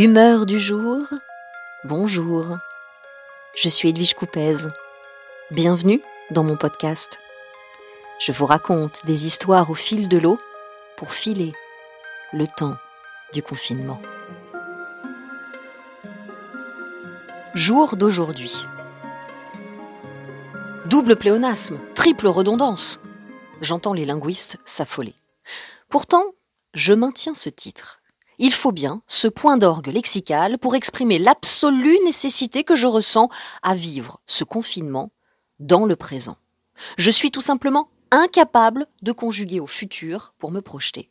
Humeur du jour, bonjour. Je suis Edwige Coupez. Bienvenue dans mon podcast. Je vous raconte des histoires au fil de l'eau pour filer le temps du confinement. Jour d'aujourd'hui. Double pléonasme, triple redondance. J'entends les linguistes s'affoler. Pourtant, je maintiens ce titre il faut bien ce point d'orgue lexical pour exprimer l'absolue nécessité que je ressens à vivre ce confinement dans le présent. Je suis tout simplement incapable de conjuguer au futur pour me projeter.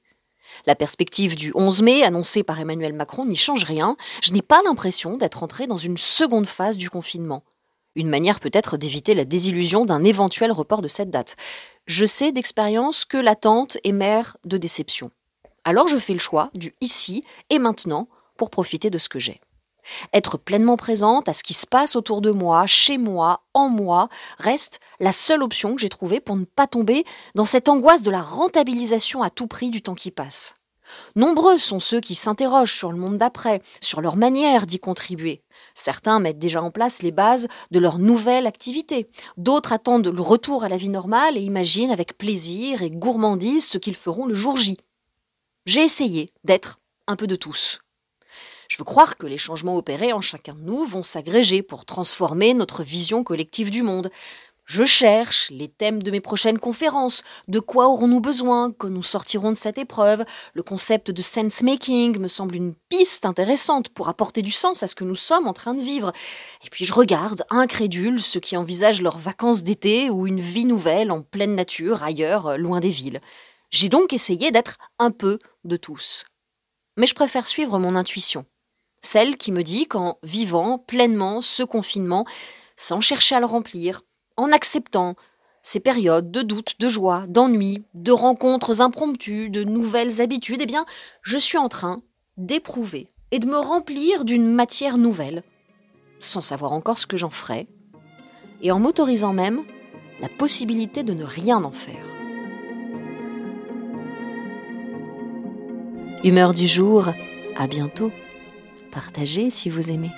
La perspective du 11 mai annoncée par Emmanuel Macron n'y change rien. Je n'ai pas l'impression d'être entré dans une seconde phase du confinement. Une manière peut-être d'éviter la désillusion d'un éventuel report de cette date. Je sais d'expérience que l'attente est mère de déception alors je fais le choix du ici et maintenant pour profiter de ce que j'ai. Être pleinement présente à ce qui se passe autour de moi, chez moi, en moi, reste la seule option que j'ai trouvée pour ne pas tomber dans cette angoisse de la rentabilisation à tout prix du temps qui passe. Nombreux sont ceux qui s'interrogent sur le monde d'après, sur leur manière d'y contribuer. Certains mettent déjà en place les bases de leur nouvelle activité. D'autres attendent le retour à la vie normale et imaginent avec plaisir et gourmandise ce qu'ils feront le jour J. J'ai essayé d'être un peu de tous. Je veux croire que les changements opérés en chacun de nous vont s'agréger pour transformer notre vision collective du monde. Je cherche les thèmes de mes prochaines conférences. De quoi aurons-nous besoin quand nous sortirons de cette épreuve? Le concept de sense-making me semble une piste intéressante pour apporter du sens à ce que nous sommes en train de vivre. Et puis je regarde, incrédule, ceux qui envisagent leurs vacances d'été ou une vie nouvelle en pleine nature, ailleurs, loin des villes. J'ai donc essayé d'être un peu de tous. Mais je préfère suivre mon intuition, celle qui me dit qu'en vivant pleinement ce confinement, sans chercher à le remplir, en acceptant ces périodes de doute, de joie, d'ennui, de rencontres impromptues, de nouvelles habitudes, eh bien, je suis en train d'éprouver et de me remplir d'une matière nouvelle, sans savoir encore ce que j'en ferai, et en m'autorisant même la possibilité de ne rien en faire. Humeur du jour, à bientôt. Partagez si vous aimez.